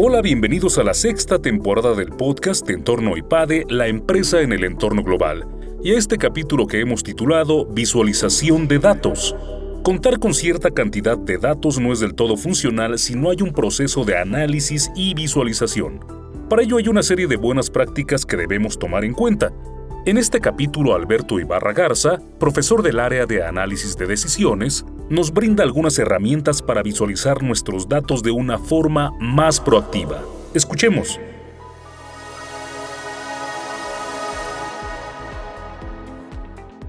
Hola, bienvenidos a la sexta temporada del podcast Entorno IPADE, la empresa en el entorno global, y a este capítulo que hemos titulado Visualización de datos. Contar con cierta cantidad de datos no es del todo funcional si no hay un proceso de análisis y visualización. Para ello hay una serie de buenas prácticas que debemos tomar en cuenta. En este capítulo, Alberto Ibarra Garza, profesor del área de análisis de decisiones, nos brinda algunas herramientas para visualizar nuestros datos de una forma más proactiva. Escuchemos.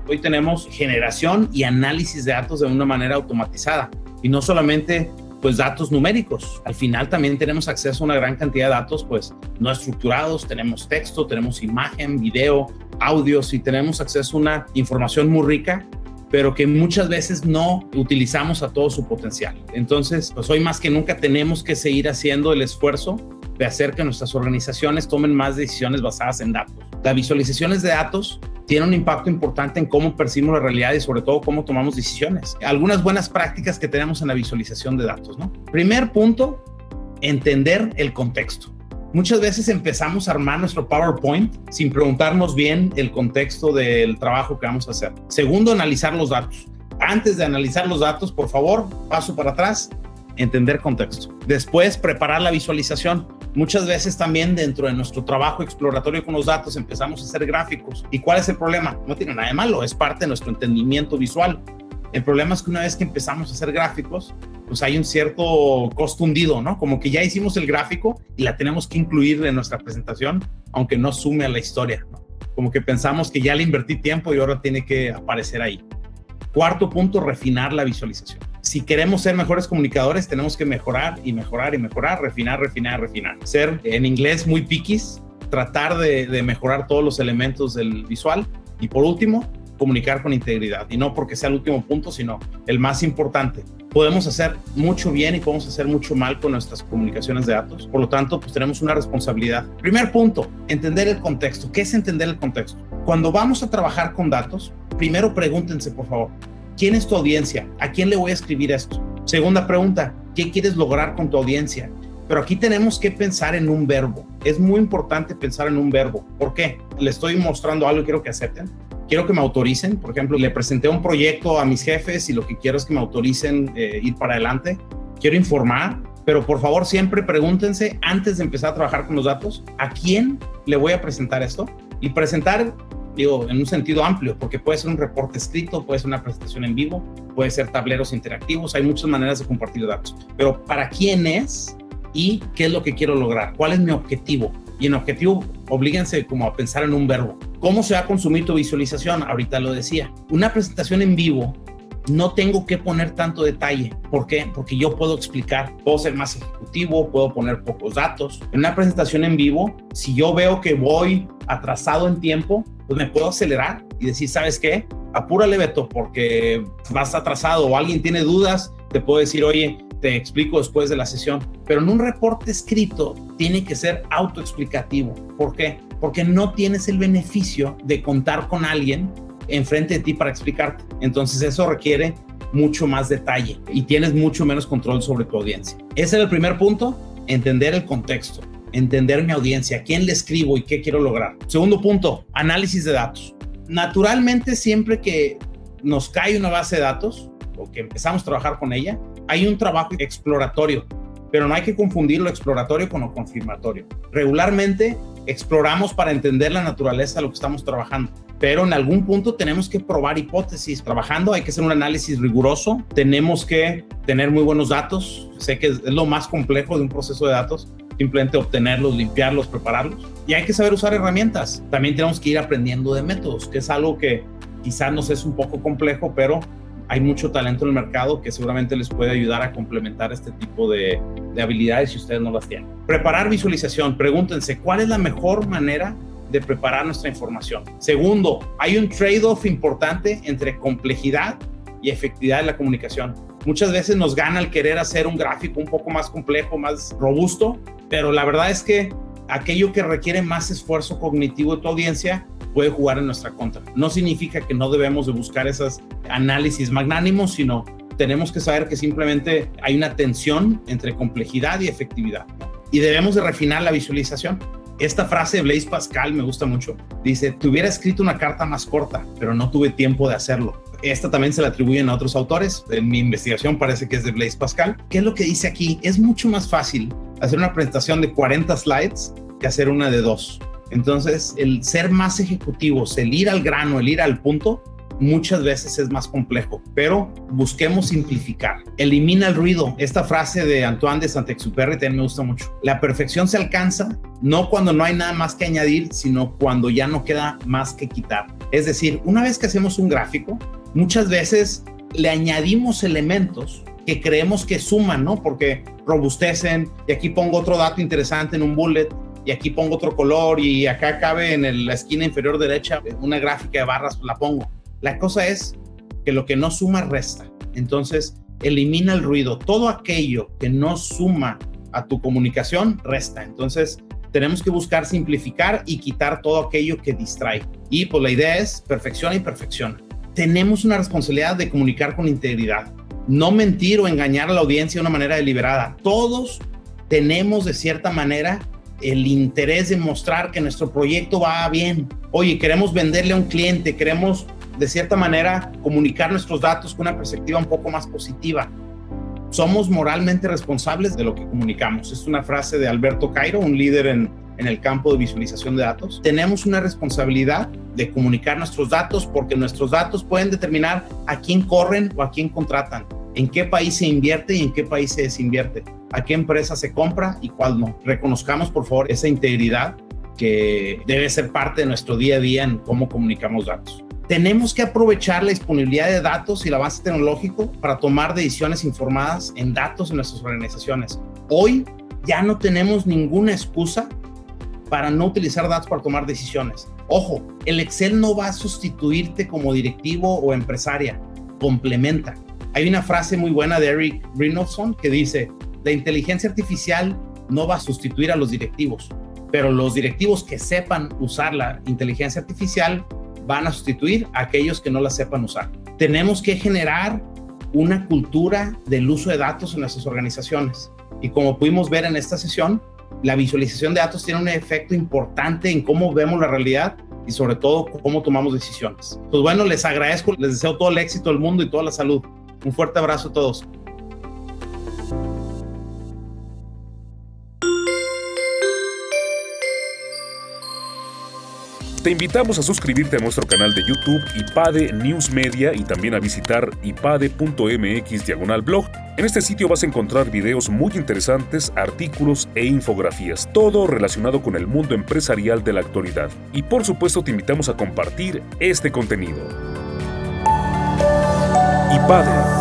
Hoy tenemos generación y análisis de datos de una manera automatizada y no solamente pues datos numéricos. Al final también tenemos acceso a una gran cantidad de datos pues no estructurados, tenemos texto, tenemos imagen, video, audios y tenemos acceso a una información muy rica pero que muchas veces no utilizamos a todo su potencial. Entonces, pues hoy más que nunca tenemos que seguir haciendo el esfuerzo de hacer que nuestras organizaciones tomen más decisiones basadas en datos. Las visualizaciones de datos tienen un impacto importante en cómo percibimos la realidad y sobre todo cómo tomamos decisiones. Algunas buenas prácticas que tenemos en la visualización de datos, ¿no? Primer punto, entender el contexto. Muchas veces empezamos a armar nuestro PowerPoint sin preguntarnos bien el contexto del trabajo que vamos a hacer. Segundo, analizar los datos. Antes de analizar los datos, por favor, paso para atrás, entender contexto. Después, preparar la visualización. Muchas veces también dentro de nuestro trabajo exploratorio con los datos empezamos a hacer gráficos. ¿Y cuál es el problema? No tiene nada de malo, es parte de nuestro entendimiento visual. El problema es que una vez que empezamos a hacer gráficos, pues hay un cierto costo hundido, ¿no? Como que ya hicimos el gráfico y la tenemos que incluir en nuestra presentación, aunque no sume a la historia. Como que pensamos que ya le invertí tiempo y ahora tiene que aparecer ahí. Cuarto punto, refinar la visualización. Si queremos ser mejores comunicadores, tenemos que mejorar y mejorar y mejorar, refinar, refinar, refinar. Ser en inglés muy piquis, tratar de mejorar todos los elementos del visual. Y por último, comunicar con integridad. Y no porque sea el último punto, sino el más importante. Podemos hacer mucho bien y podemos hacer mucho mal con nuestras comunicaciones de datos. Por lo tanto, pues tenemos una responsabilidad. Primer punto, entender el contexto. ¿Qué es entender el contexto? Cuando vamos a trabajar con datos, primero pregúntense, por favor, ¿quién es tu audiencia? ¿A quién le voy a escribir esto? Segunda pregunta, ¿qué quieres lograr con tu audiencia? Pero aquí tenemos que pensar en un verbo. Es muy importante pensar en un verbo. ¿Por qué? Le estoy mostrando algo y quiero que acepten quiero que me autoricen. Por ejemplo, le presenté un proyecto a mis jefes y lo que quiero es que me autoricen eh, ir para adelante. Quiero informar, pero por favor siempre pregúntense antes de empezar a trabajar con los datos, ¿a quién le voy a presentar esto? Y presentar, digo, en un sentido amplio, porque puede ser un reporte escrito, puede ser una presentación en vivo, puede ser tableros interactivos, hay muchas maneras de compartir datos. Pero ¿para quién es y qué es lo que quiero lograr? ¿Cuál es mi objetivo? Y en objetivo, oblíguense como a pensar en un verbo. ¿Cómo se va a consumir tu visualización? Ahorita lo decía. Una presentación en vivo no tengo que poner tanto detalle. ¿Por qué? Porque yo puedo explicar, puedo ser más ejecutivo, puedo poner pocos datos. En una presentación en vivo, si yo veo que voy atrasado en tiempo, pues me puedo acelerar y decir, ¿sabes qué? Apúrale, Beto, porque vas atrasado o alguien tiene dudas, te puedo decir, oye, te explico después de la sesión. Pero en un reporte escrito tiene que ser autoexplicativo. ¿Por qué? Porque no tienes el beneficio de contar con alguien enfrente de ti para explicarte. Entonces eso requiere mucho más detalle y tienes mucho menos control sobre tu audiencia. Ese es el primer punto, entender el contexto, entender mi audiencia, quién le escribo y qué quiero lograr. Segundo punto, análisis de datos. Naturalmente, siempre que nos cae una base de datos o que empezamos a trabajar con ella, hay un trabajo exploratorio, pero no hay que confundir lo exploratorio con lo confirmatorio. Regularmente exploramos para entender la naturaleza de lo que estamos trabajando, pero en algún punto tenemos que probar hipótesis. Trabajando hay que hacer un análisis riguroso, tenemos que tener muy buenos datos, sé que es lo más complejo de un proceso de datos, simplemente obtenerlos, limpiarlos, prepararlos. Y hay que saber usar herramientas. También tenemos que ir aprendiendo de métodos, que es algo que quizás nos es un poco complejo, pero hay mucho talento en el mercado que seguramente les puede ayudar a complementar este tipo de, habilidades si ustedes no las tienen. Preparar visualización. Pregúntense, ¿cuál es la mejor manera de preparar nuestra información? Segundo, hay un trade-off importante entre complejidad y efectividad de la comunicación. Muchas veces nos gana el querer hacer un gráfico un poco más complejo, más robusto, pero la verdad es que aquello que requiere más esfuerzo cognitivo de tu audiencia puede jugar en nuestra contra. No significa que no debemos de buscar esos análisis magnánimos, sino tenemos que saber que simplemente hay una tensión entre complejidad y efectividad. y debemos de refinar la visualización. Esta frase de Blaise Pascal me gusta mucho. Dice, te hubiera escrito una carta más corta, pero no tuve tiempo de hacerlo. Esta también se la atribuyen a otros autores. En mi investigación parece que es de Blaise Pascal. ¿Qué es lo que dice aquí? Es mucho más fácil hacer una presentación de 40 slides que hacer una de dos. Entonces, el ser más ejecutivos, el ir al grano, el ir al punto, muchas veces es más complejo, pero busquemos simplificar. Elimina el ruido. Esta frase de Antoine de Saint-Exupéry también me gusta mucho. La perfección se alcanza no cuando no hay nada más que añadir, sino cuando ya no queda más que quitar. Es decir, una vez que hacemos un gráfico, muchas veces le añadimos elementos que creemos que suman, ¿no? Porque robustecen, y aquí pongo otro dato interesante en un bullet, y aquí pongo otro color, y acá cabe en la esquina inferior derecha una gráfica de barras, la pongo. La cosa es que lo que no suma resta. Entonces, elimina el ruido. Todo aquello que no suma a tu comunicación resta. Entonces, tenemos que buscar simplificar y quitar todo aquello que distrae. Y pues la idea es perfecciona y perfecciona. Tenemos una responsabilidad de comunicar con integridad, no mentir o engañar a la audiencia de una manera deliberada. Todos tenemos de cierta manera el interés de mostrar que nuestro proyecto va bien. Oye, queremos venderle a un cliente, queremos de cierta manera, comunicar nuestros datos con una perspectiva un poco más positiva. Somos moralmente responsables de lo que comunicamos. Es una frase de Alberto Cairo, un líder en, en el campo de visualización de datos. Tenemos una responsabilidad de comunicar nuestros datos porque nuestros datos pueden determinar a quién corren o a quién contratan, en qué país se invierte y en qué país se desinvierte, a qué empresa se compra y cuál no. Reconozcamos, por favor, esa integridad que debe ser parte de nuestro día a día en cómo comunicamos datos tenemos que aprovechar la disponibilidad de datos y el avance tecnológico para tomar decisiones informadas en datos en nuestras organizaciones. Hoy ya no tenemos ninguna excusa para no utilizar datos para tomar decisiones. Ojo, el Excel no va a sustituirte como directivo o empresaria, complementa. Hay una frase muy buena de Eric Brynolfsson que dice, la inteligencia artificial no va a sustituir a los directivos, pero los directivos que sepan usar la inteligencia artificial van a sustituir a aquellos que no la sepan usar. Tenemos que generar una cultura del uso de datos en nuestras organizaciones. Y como pudimos ver en esta sesión, la visualización de datos tiene un efecto importante en cómo vemos la realidad y sobre todo cómo tomamos decisiones. Pues bueno, les agradezco, les deseo todo el éxito del mundo y toda la salud. Un fuerte abrazo a todos. Te invitamos a suscribirte a nuestro canal de YouTube IPADE News Media y también a visitar ipade.mx diagonal blog. En este sitio vas a encontrar videos muy interesantes, artículos e infografías, todo relacionado con el mundo empresarial de la actualidad. Y por supuesto te invitamos a compartir este contenido. IPADE